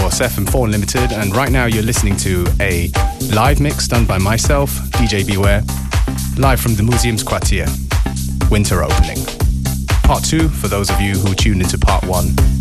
course, FM4 Limited, and right now you're listening to a live mix done by myself, DJ Beware, live from the Museum's Quartier, winter opening. Part 2 for those of you who tuned into part 1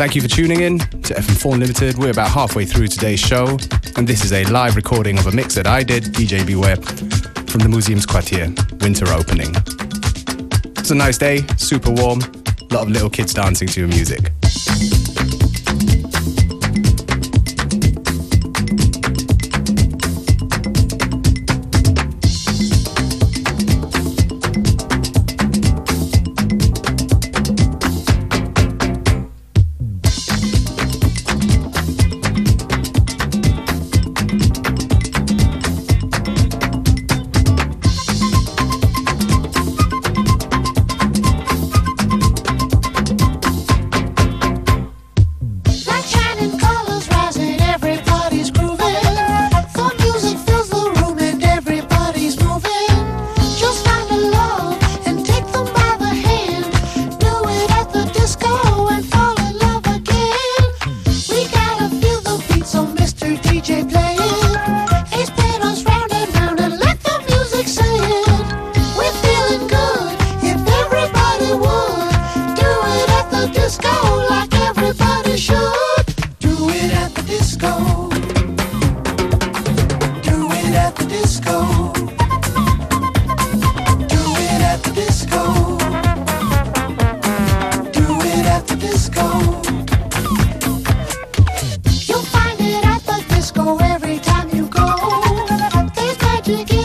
Thank you for tuning in to FM4 Limited. We're about halfway through today's show, and this is a live recording of a mix that I did, DJ Beware, from the Museumsquartier winter opening. It's a nice day, super warm, a lot of little kids dancing to your music. complicated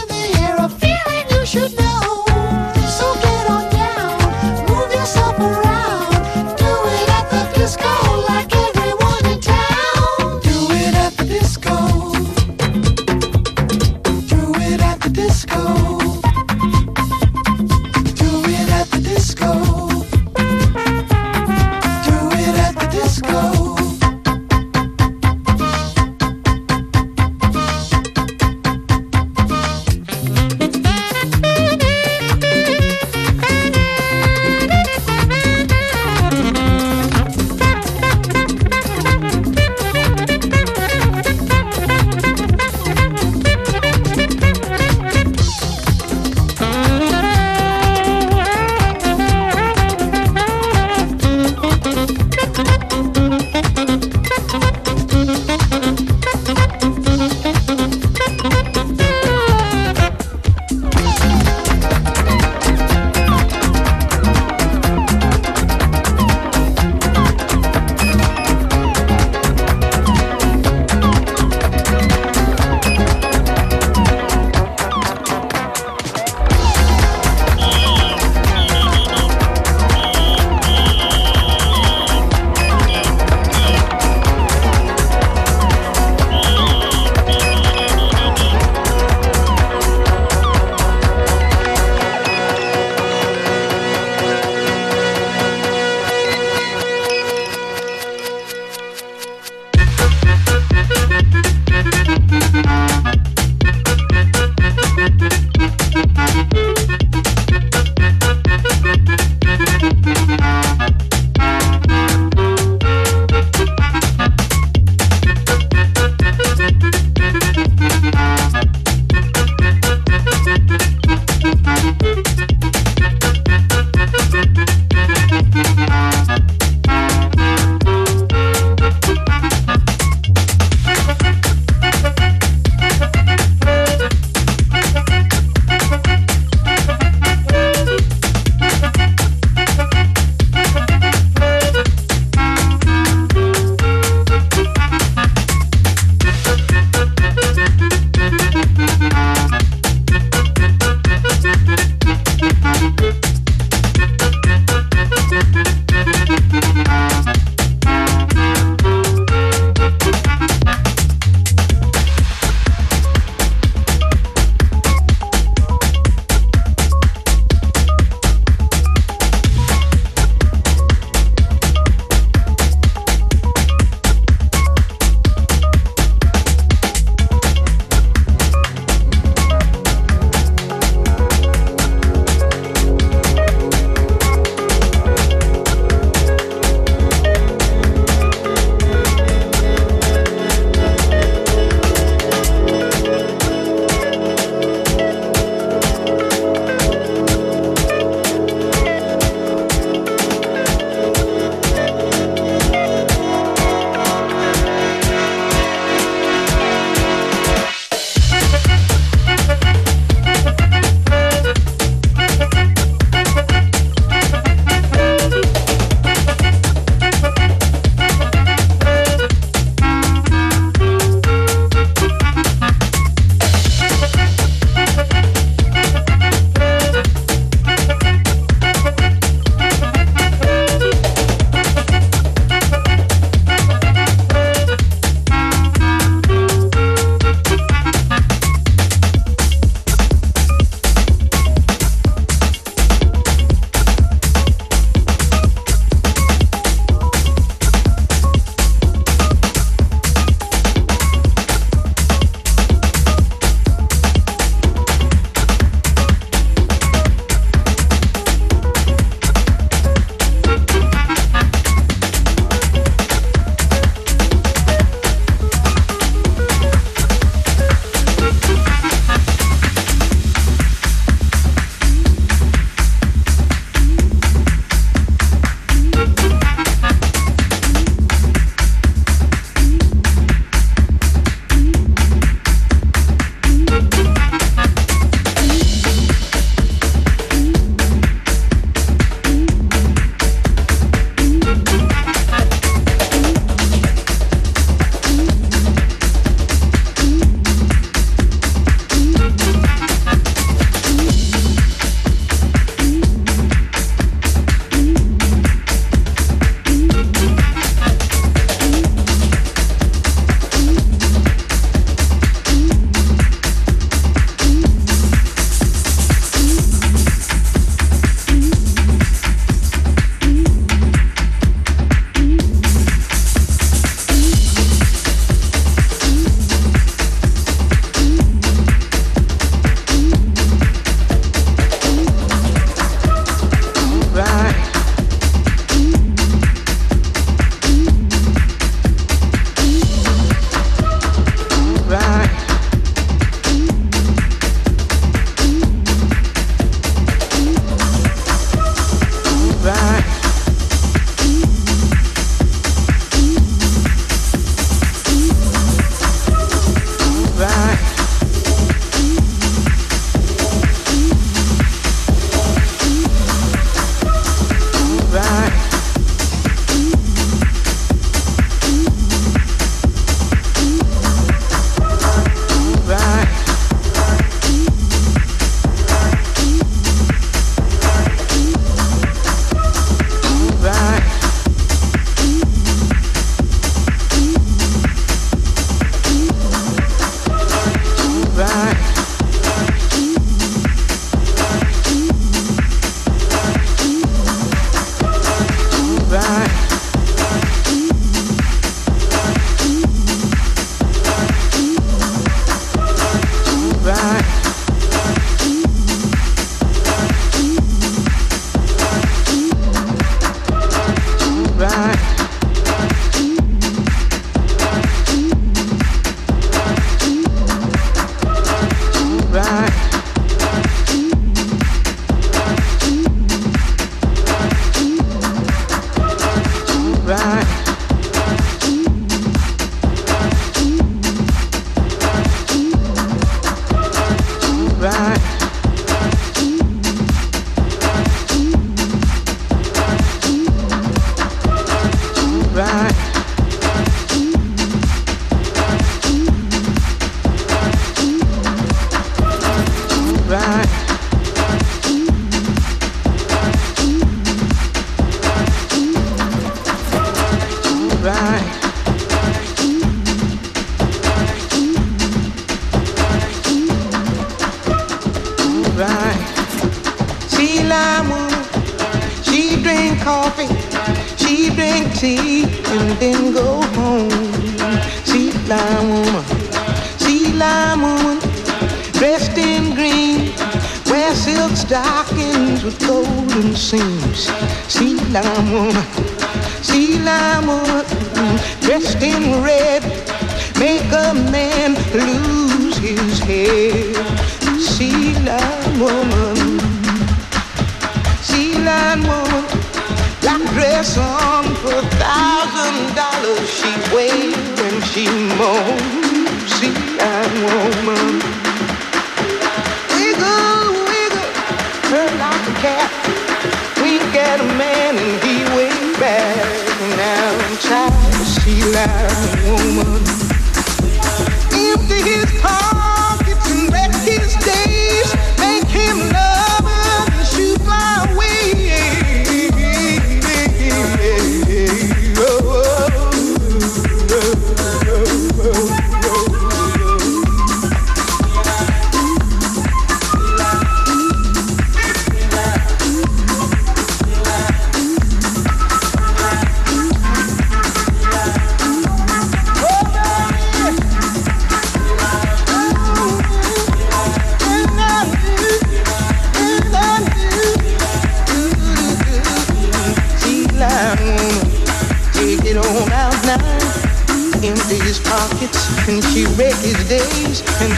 see like a she woman.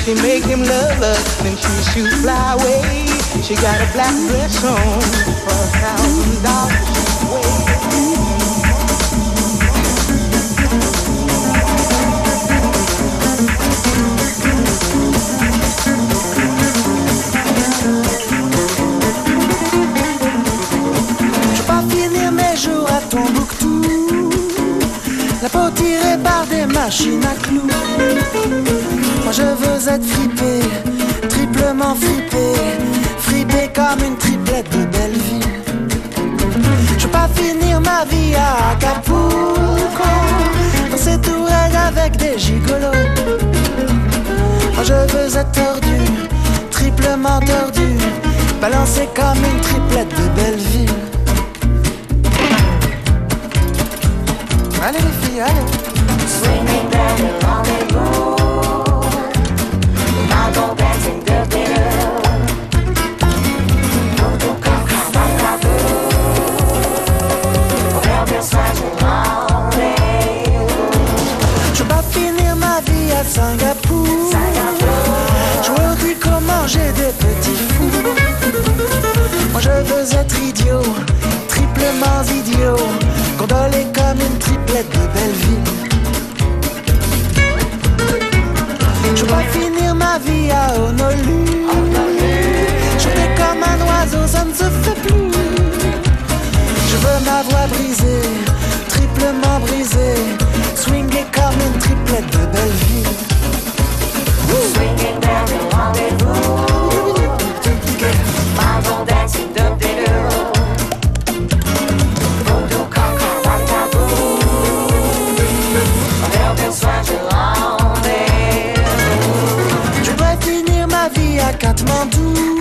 She make him love her then she shoot fly away. She got a black dress on for a thousand dollars La peau tirée par des machines à clous Moi je veux être fripé, triplement fripé Fripé comme une triplette de Belleville. Je veux pas finir ma vie à Acapulco Dans ces tourelles avec des gigolos. Moi je veux être tordu, triplement tordu Balancé comme une triplette de Belleville. Allez les filles, allez. Rendezvous vie Singapour. Jouer au tricot, manger des petits fous. Moi je veux être idiot, triplement idiot Condolé comme une triplette de Belleville Je veux pas finir ma vie à Honolulu. Chanter comme un oiseau, ça ne se fait plus. Je veux ma voix brisée, triplement brisée vie à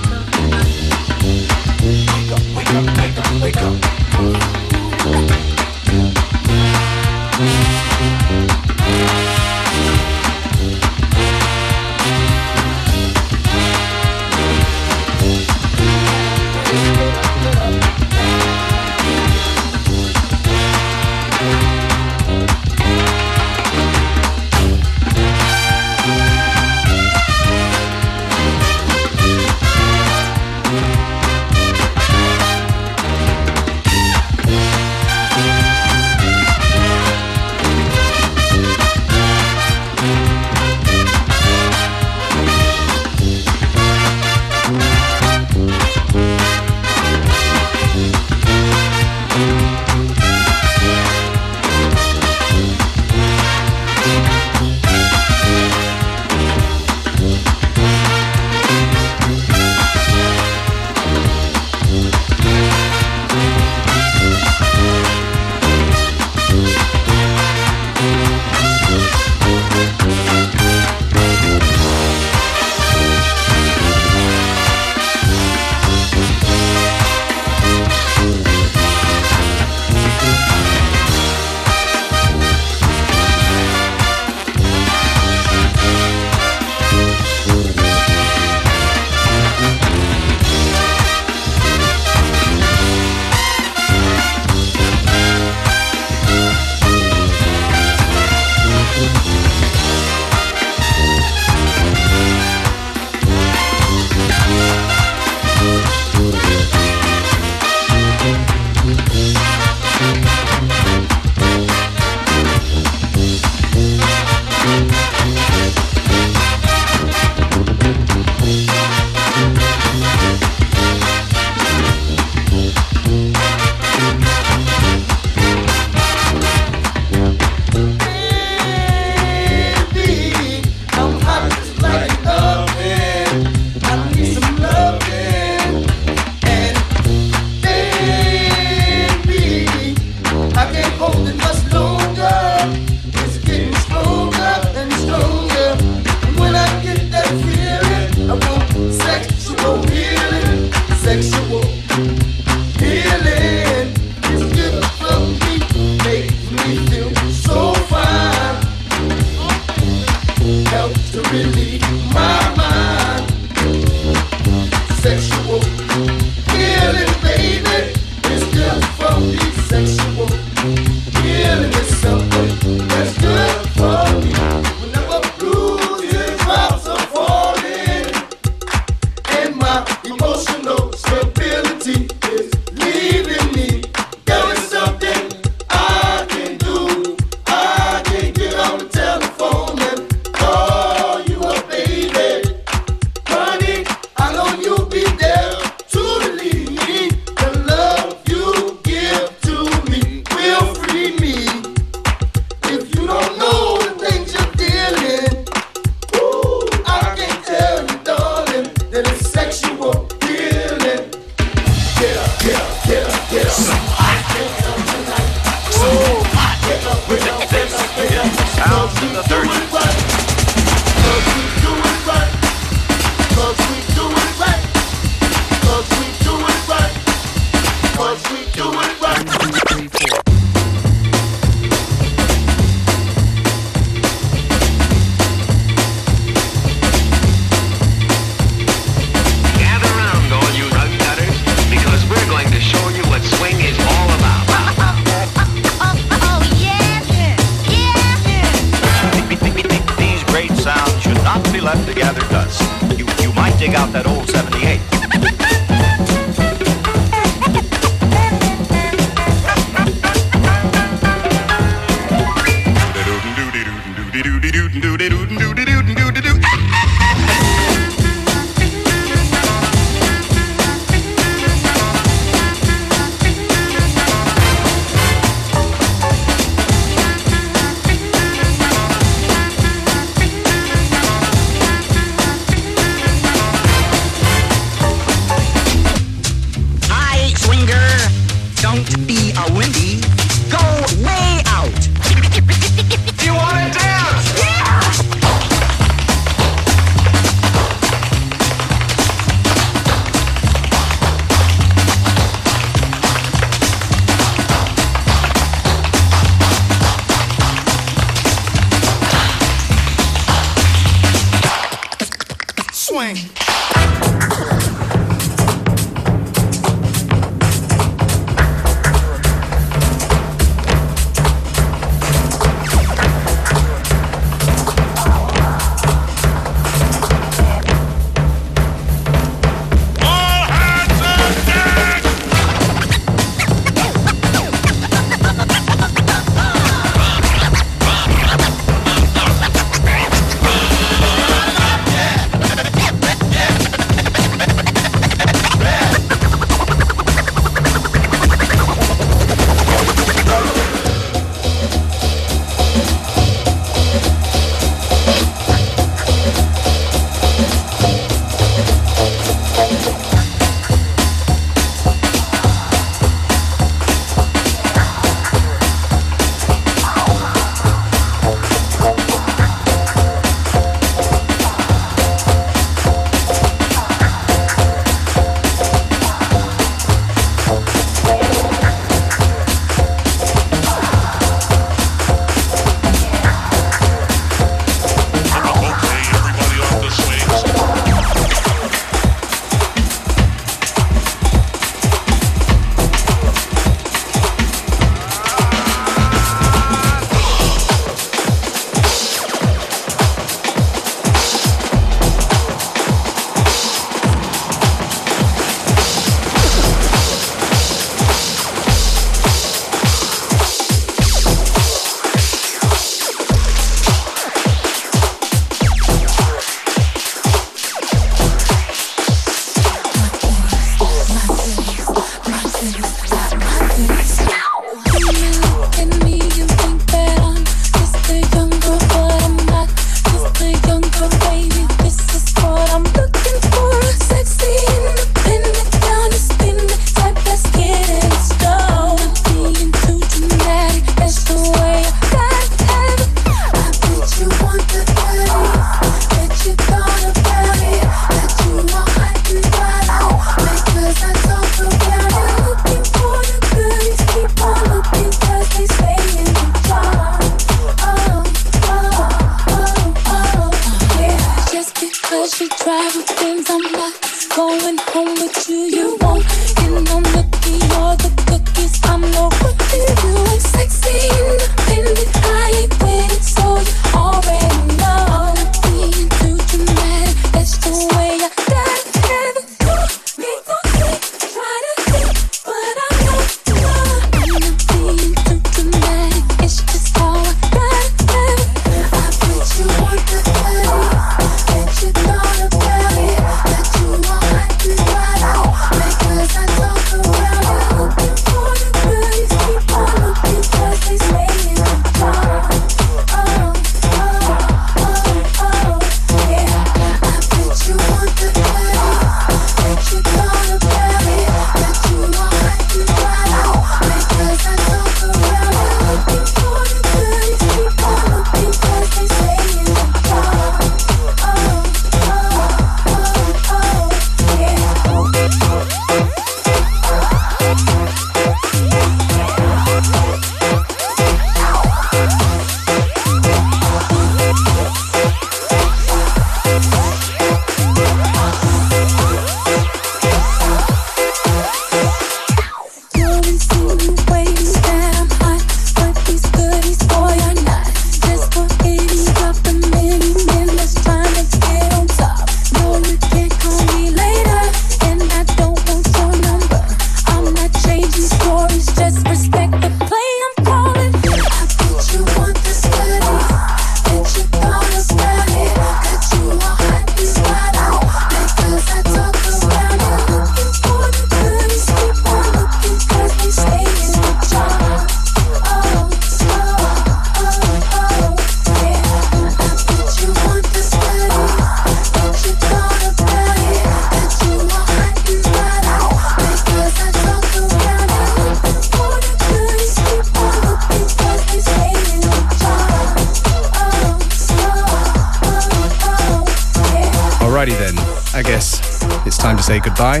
goodbye.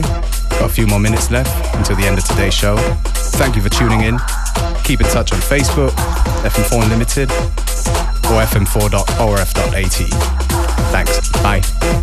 Got a few more minutes left until the end of today's show. Thank you for tuning in. Keep in touch on Facebook, FM4 Unlimited, or fm4.orf.at. Thanks. Bye.